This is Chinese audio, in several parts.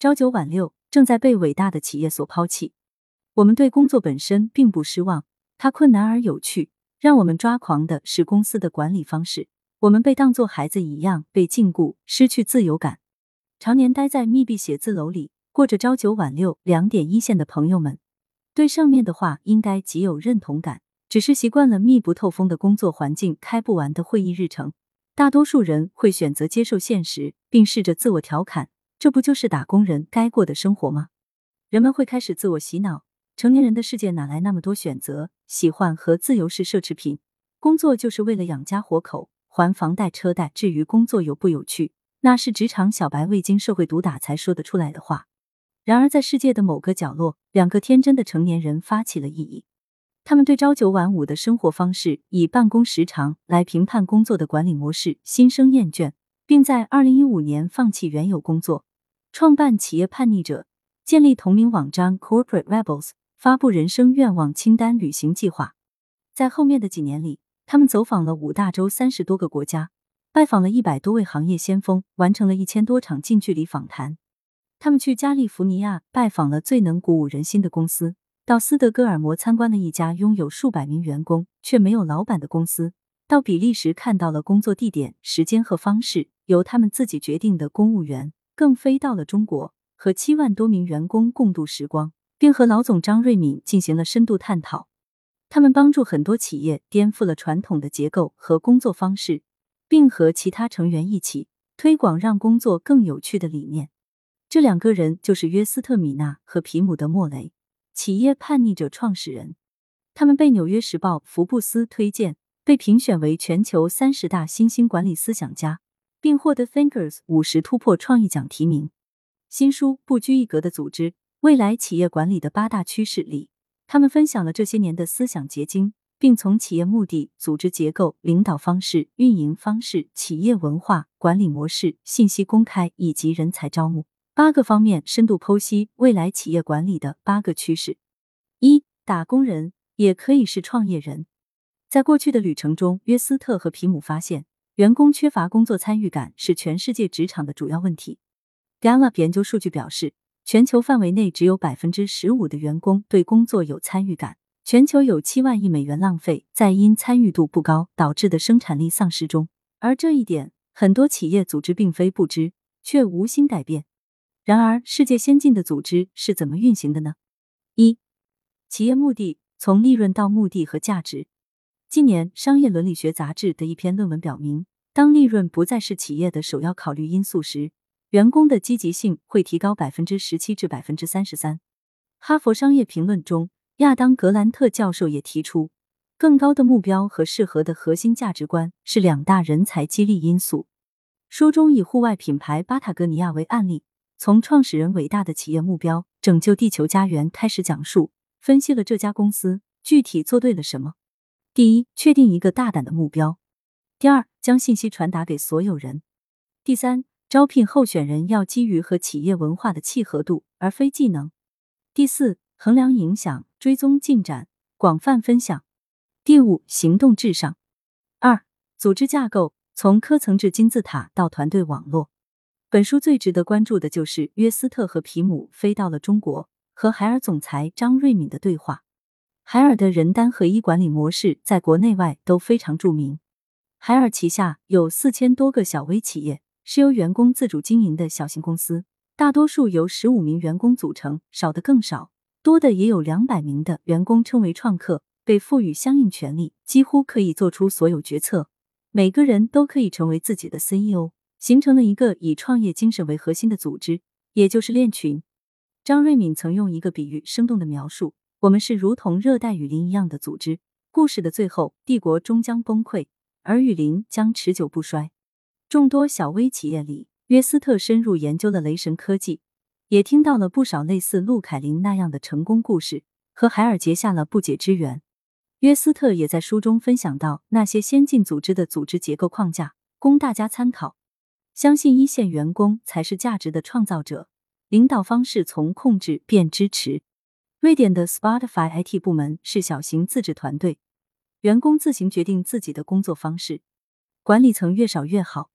朝九晚六正在被伟大的企业所抛弃。我们对工作本身并不失望，它困难而有趣。让我们抓狂的是公司的管理方式。我们被当作孩子一样被禁锢，失去自由感。常年待在密闭写字楼里，过着朝九晚六、两点一线的朋友们，对上面的话应该极有认同感。只是习惯了密不透风的工作环境，开不完的会议日程。大多数人会选择接受现实，并试着自我调侃。这不就是打工人该过的生活吗？人们会开始自我洗脑：成年人的世界哪来那么多选择？喜欢和自由是奢侈品，工作就是为了养家活口、还房贷车贷。至于工作有不有趣，那是职场小白未经社会毒打才说得出来的话。然而，在世界的某个角落，两个天真的成年人发起了异议。他们对朝九晚五的生活方式，以办公时长来评判工作的管理模式心生厌倦，并在二零一五年放弃原有工作。创办企业叛逆者，建立同名网站 Corporate Rebels，发布人生愿望清单旅行计划。在后面的几年里，他们走访了五大洲三十多个国家，拜访了一百多位行业先锋，完成了一千多场近距离访谈。他们去加利福尼亚拜访了最能鼓舞人心的公司，到斯德哥尔摩参观了一家拥有数百名员工却没有老板的公司，到比利时看到了工作地点、时间和方式由他们自己决定的公务员。更飞到了中国，和七万多名员工共度时光，并和老总张瑞敏进行了深度探讨。他们帮助很多企业颠覆了传统的结构和工作方式，并和其他成员一起推广让工作更有趣的理念。这两个人就是约斯特·米纳和皮姆·德莫雷，企业叛逆者创始人。他们被《纽约时报》、福布斯推荐，被评选为全球三十大新兴管理思想家。并获得 Thinkers 五十突破创意奖提名。新书《不拘一格的组织：未来企业管理的八大趋势》里，他们分享了这些年的思想结晶，并从企业目的、组织结构、领导方式、运营方式、企业文化、管理模式、信息公开以及人才招募八个方面深度剖析未来企业管理的八个趋势。一、打工人也可以是创业人。在过去的旅程中，约斯特和皮姆发现。员工缺乏工作参与感是全世界职场的主要问题。Gallup 研究数据表示，全球范围内只有百分之十五的员工对工作有参与感。全球有七万亿美元浪费在因参与度不高导致的生产力丧失中，而这一点很多企业组织并非不知，却无心改变。然而，世界先进的组织是怎么运行的呢？一、企业目的从利润到目的和价值。今年，《商业伦理学杂志》的一篇论文表明，当利润不再是企业的首要考虑因素时，员工的积极性会提高百分之十七至百分之三十三。哈佛商业评论中，亚当·格兰特教授也提出，更高的目标和适合的核心价值观是两大人才激励因素。书中以户外品牌巴塔哥尼亚为案例，从创始人伟大的企业目标“拯救地球家园”开始讲述，分析了这家公司具体做对了什么。第一，确定一个大胆的目标；第二，将信息传达给所有人；第三，招聘候选人要基于和企业文化的契合度，而非技能；第四，衡量影响，追踪进展，广泛分享；第五，行动至上。二，组织架构从科层至金字塔到团队网络。本书最值得关注的就是约斯特和皮姆飞到了中国，和海尔总裁张瑞敏的对话。海尔的人单合一管理模式在国内外都非常著名。海尔旗下有四千多个小微企业，是由员工自主经营的小型公司，大多数由十五名员工组成，少的更少，多的也有两百名的员工称为创客，被赋予相应权利，几乎可以做出所有决策，每个人都可以成为自己的 CEO，形成了一个以创业精神为核心的组织，也就是链群。张瑞敏曾用一个比喻生动的描述。我们是如同热带雨林一样的组织，故事的最后，帝国终将崩溃，而雨林将持久不衰。众多小微企业里，约斯特深入研究了雷神科技，也听到了不少类似陆凯林那样的成功故事，和海尔结下了不解之缘。约斯特也在书中分享到那些先进组织的组织结构框架，供大家参考。相信一线员工才是价值的创造者，领导方式从控制变支持。瑞典的 Spotify IT 部门是小型自治团队，员工自行决定自己的工作方式，管理层越少越好。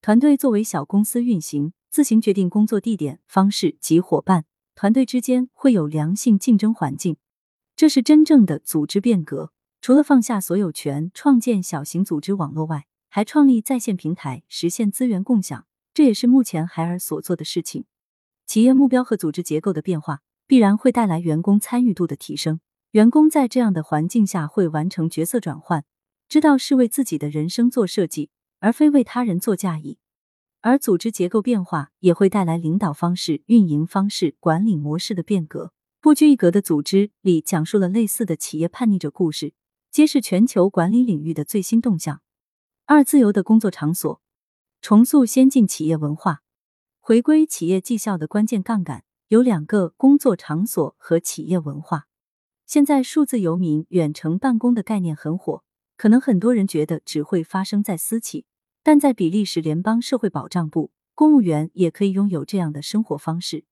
团队作为小公司运行，自行决定工作地点、方式及伙伴，团队之间会有良性竞争环境。这是真正的组织变革。除了放下所有权，创建小型组织网络外，还创立在线平台，实现资源共享。这也是目前海尔所做的事情。企业目标和组织结构的变化，必然会带来员工参与度的提升。员工在这样的环境下会完成角色转换，知道是为自己的人生做设计，而非为他人做嫁衣。而组织结构变化也会带来领导方式、运营方式、管理模式的变革。不拘一格的组织里讲述了类似的企业叛逆者故事，揭示全球管理领域的最新动向。二、自由的工作场所，重塑先进企业文化，回归企业绩效的关键杠杆有两个：工作场所和企业文化。现在数字游民、远程办公的概念很火，可能很多人觉得只会发生在私企。但在比利时联邦社会保障部，公务员也可以拥有这样的生活方式。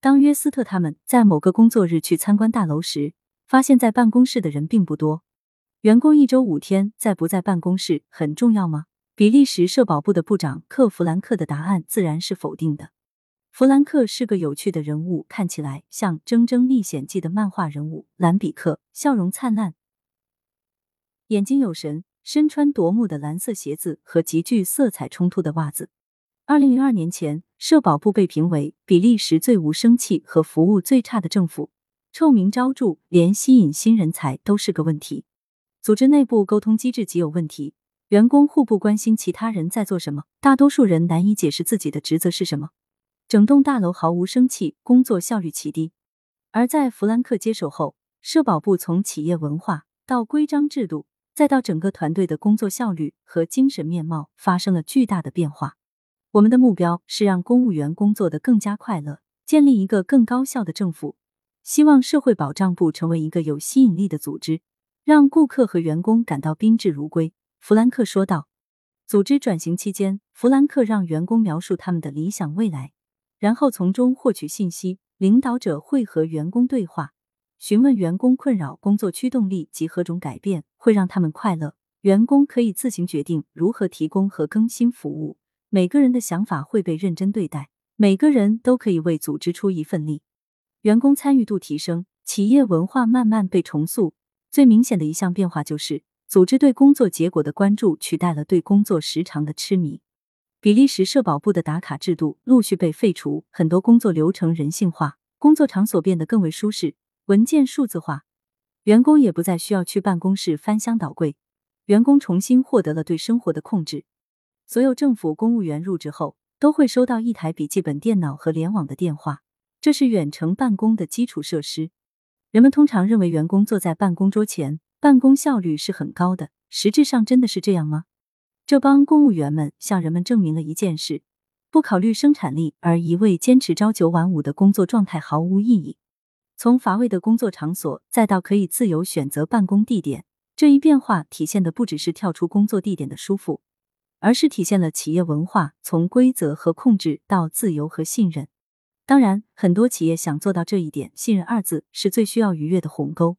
当约斯特他们在某个工作日去参观大楼时，发现在办公室的人并不多。员工一周五天在不在办公室很重要吗？比利时社保部的部长克弗兰克的答案自然是否定的。弗兰克是个有趣的人物，看起来像《铮铮历险记》的漫画人物兰比克，笑容灿烂，眼睛有神。身穿夺目的蓝色鞋子和极具色彩冲突的袜子。二零零二年前，社保部被评为比利时最无生气和服务最差的政府，臭名昭著，连吸引新人才都是个问题。组织内部沟通机制极有问题，员工互不关心其他人在做什么，大多数人难以解释自己的职责是什么。整栋大楼毫无生气，工作效率奇低。而在弗兰克接手后，社保部从企业文化到规章制度。再到整个团队的工作效率和精神面貌发生了巨大的变化。我们的目标是让公务员工作的更加快乐，建立一个更高效的政府。希望社会保障部成为一个有吸引力的组织，让顾客和员工感到宾至如归。弗兰克说道。组织转型期间，弗兰克让员工描述他们的理想未来，然后从中获取信息。领导者会和员工对话。询问员工困扰、工作驱动力及何种改变会让他们快乐。员工可以自行决定如何提供和更新服务。每个人的想法会被认真对待，每个人都可以为组织出一份力。员工参与度提升，企业文化慢慢被重塑。最明显的一项变化就是，组织对工作结果的关注取代了对工作时长的痴迷。比利时社保部的打卡制度陆续被废除，很多工作流程人性化，工作场所变得更为舒适。文件数字化，员工也不再需要去办公室翻箱倒柜，员工重新获得了对生活的控制。所有政府公务员入职后都会收到一台笔记本电脑和联网的电话，这是远程办公的基础设施。人们通常认为员工坐在办公桌前，办公效率是很高的，实质上真的是这样吗？这帮公务员们向人们证明了一件事：不考虑生产力而一味坚持朝九晚五的工作状态毫无意义。从乏味的工作场所，再到可以自由选择办公地点，这一变化体现的不只是跳出工作地点的舒服，而是体现了企业文化从规则和控制到自由和信任。当然，很多企业想做到这一点，信任二字是最需要逾越的鸿沟。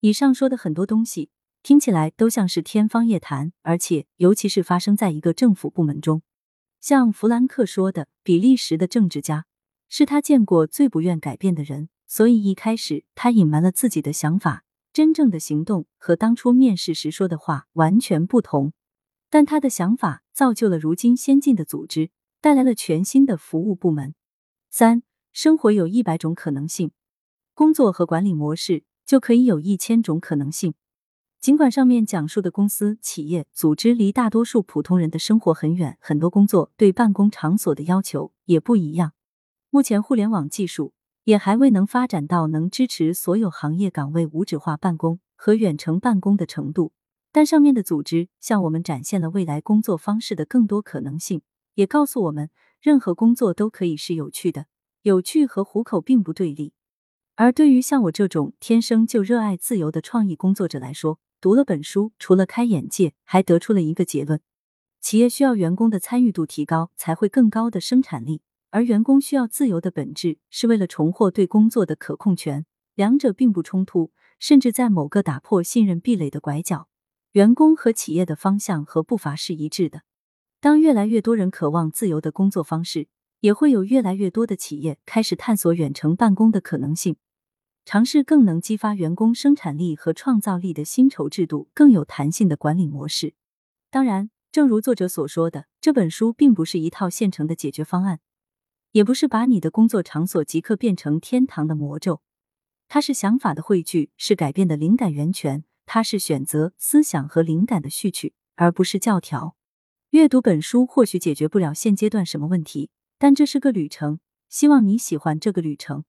以上说的很多东西听起来都像是天方夜谭，而且尤其是发生在一个政府部门中，像弗兰克说的，比利时的政治家是他见过最不愿改变的人。所以一开始他隐瞒了自己的想法，真正的行动和当初面试时说的话完全不同。但他的想法造就了如今先进的组织，带来了全新的服务部门。三，生活有一百种可能性，工作和管理模式就可以有一千种可能性。尽管上面讲述的公司、企业、组织离大多数普通人的生活很远，很多工作对办公场所的要求也不一样。目前互联网技术。也还未能发展到能支持所有行业岗位无纸化办公和远程办公的程度，但上面的组织向我们展现了未来工作方式的更多可能性，也告诉我们，任何工作都可以是有趣的。有趣和糊口并不对立。而对于像我这种天生就热爱自由的创意工作者来说，读了本书，除了开眼界，还得出了一个结论：企业需要员工的参与度提高，才会更高的生产力。而员工需要自由的本质是为了重获对工作的可控权，两者并不冲突，甚至在某个打破信任壁垒的拐角，员工和企业的方向和步伐是一致的。当越来越多人渴望自由的工作方式，也会有越来越多的企业开始探索远程办公的可能性，尝试更能激发员工生产力和创造力的薪酬制度，更有弹性的管理模式。当然，正如作者所说的，这本书并不是一套现成的解决方案，也不是把你的工作场所即刻变成天堂的魔咒。它是想法的汇聚，是改变的灵感源泉，它是选择、思想和灵感的序曲，而不是教条。阅读本书或许解决不了现阶段什么问题。但这是个旅程，希望你喜欢这个旅程。